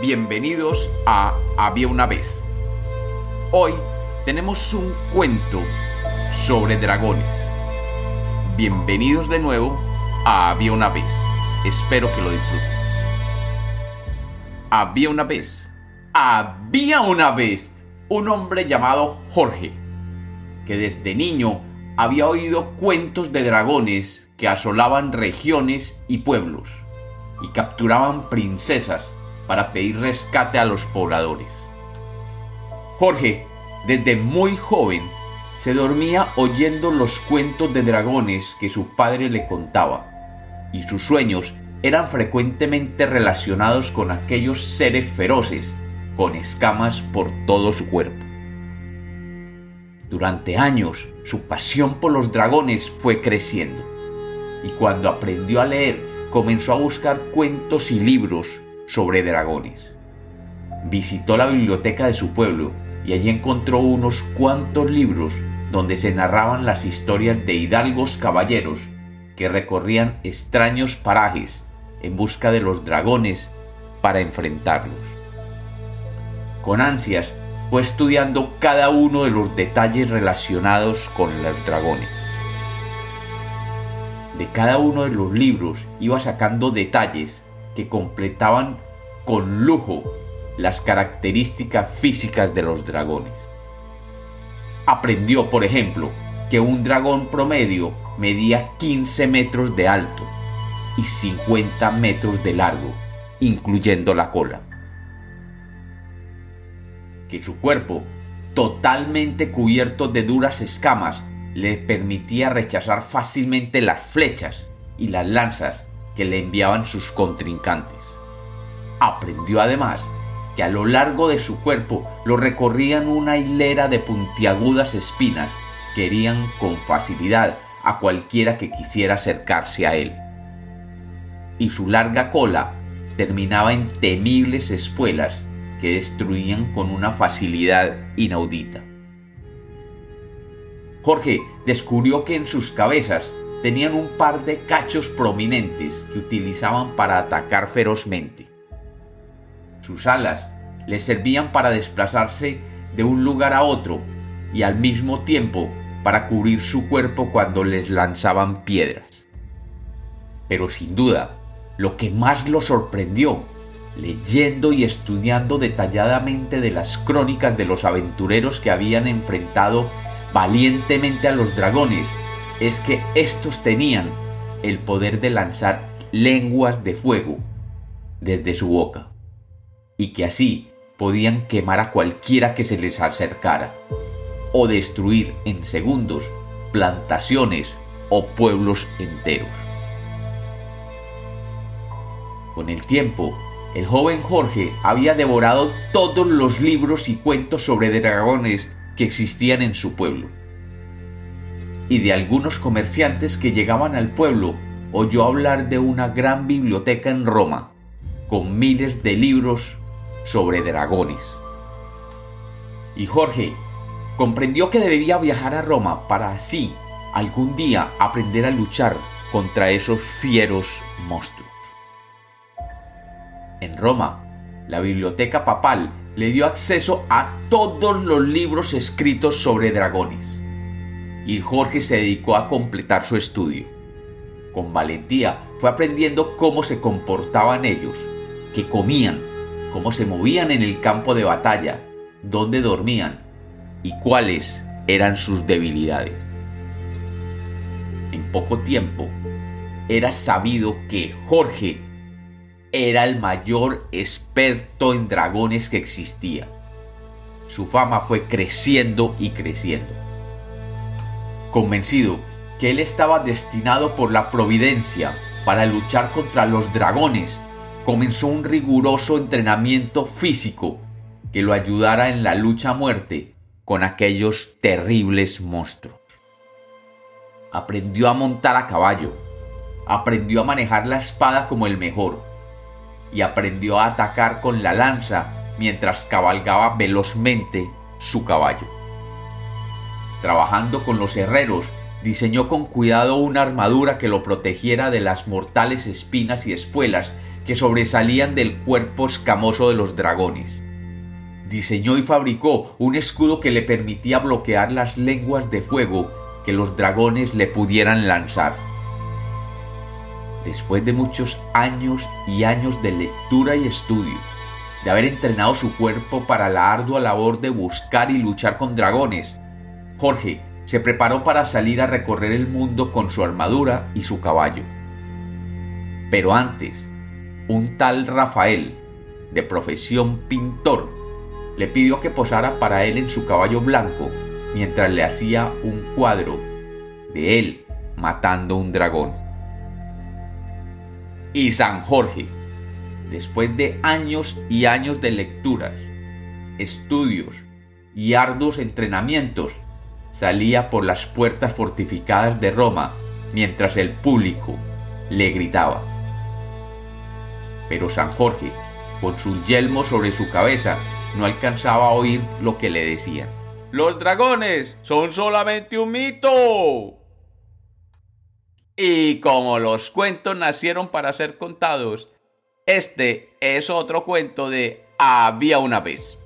bienvenidos a Había una vez. Hoy tenemos un cuento sobre dragones. Bienvenidos de nuevo a Había una vez. Espero que lo disfruten. Había una vez, había una vez un hombre llamado Jorge, que desde niño había oído cuentos de dragones que asolaban regiones y pueblos y capturaban princesas para pedir rescate a los pobladores. Jorge, desde muy joven, se dormía oyendo los cuentos de dragones que su padre le contaba, y sus sueños eran frecuentemente relacionados con aquellos seres feroces, con escamas por todo su cuerpo. Durante años, su pasión por los dragones fue creciendo, y cuando aprendió a leer, comenzó a buscar cuentos y libros sobre dragones. Visitó la biblioteca de su pueblo y allí encontró unos cuantos libros donde se narraban las historias de hidalgos caballeros que recorrían extraños parajes en busca de los dragones para enfrentarlos. Con ansias fue estudiando cada uno de los detalles relacionados con los dragones. De cada uno de los libros iba sacando detalles que completaban con lujo las características físicas de los dragones. Aprendió, por ejemplo, que un dragón promedio medía 15 metros de alto y 50 metros de largo, incluyendo la cola. Que su cuerpo, totalmente cubierto de duras escamas, le permitía rechazar fácilmente las flechas y las lanzas que le enviaban sus contrincantes. Aprendió además que a lo largo de su cuerpo lo recorrían una hilera de puntiagudas espinas que herían con facilidad a cualquiera que quisiera acercarse a él. Y su larga cola terminaba en temibles espuelas que destruían con una facilidad inaudita. Jorge descubrió que en sus cabezas tenían un par de cachos prominentes que utilizaban para atacar ferozmente. Sus alas les servían para desplazarse de un lugar a otro y al mismo tiempo para cubrir su cuerpo cuando les lanzaban piedras. Pero sin duda, lo que más lo sorprendió, leyendo y estudiando detalladamente de las crónicas de los aventureros que habían enfrentado valientemente a los dragones, es que estos tenían el poder de lanzar lenguas de fuego desde su boca, y que así podían quemar a cualquiera que se les acercara, o destruir en segundos plantaciones o pueblos enteros. Con el tiempo, el joven Jorge había devorado todos los libros y cuentos sobre dragones que existían en su pueblo y de algunos comerciantes que llegaban al pueblo, oyó hablar de una gran biblioteca en Roma, con miles de libros sobre dragones. Y Jorge comprendió que debía viajar a Roma para así algún día aprender a luchar contra esos fieros monstruos. En Roma, la biblioteca papal le dio acceso a todos los libros escritos sobre dragones y Jorge se dedicó a completar su estudio. Con valentía fue aprendiendo cómo se comportaban ellos, qué comían, cómo se movían en el campo de batalla, dónde dormían y cuáles eran sus debilidades. En poco tiempo, era sabido que Jorge era el mayor experto en dragones que existía. Su fama fue creciendo y creciendo convencido que él estaba destinado por la providencia para luchar contra los dragones, comenzó un riguroso entrenamiento físico que lo ayudara en la lucha a muerte con aquellos terribles monstruos. Aprendió a montar a caballo, aprendió a manejar la espada como el mejor y aprendió a atacar con la lanza mientras cabalgaba velozmente su caballo. Trabajando con los herreros, diseñó con cuidado una armadura que lo protegiera de las mortales espinas y espuelas que sobresalían del cuerpo escamoso de los dragones. Diseñó y fabricó un escudo que le permitía bloquear las lenguas de fuego que los dragones le pudieran lanzar. Después de muchos años y años de lectura y estudio, de haber entrenado su cuerpo para la ardua labor de buscar y luchar con dragones, Jorge se preparó para salir a recorrer el mundo con su armadura y su caballo. Pero antes, un tal Rafael, de profesión pintor, le pidió que posara para él en su caballo blanco mientras le hacía un cuadro de él matando un dragón. Y San Jorge, después de años y años de lecturas, estudios y arduos entrenamientos, salía por las puertas fortificadas de Roma mientras el público le gritaba. Pero San Jorge, con su yelmo sobre su cabeza, no alcanzaba a oír lo que le decían. Los dragones son solamente un mito. Y como los cuentos nacieron para ser contados, este es otro cuento de Había una vez.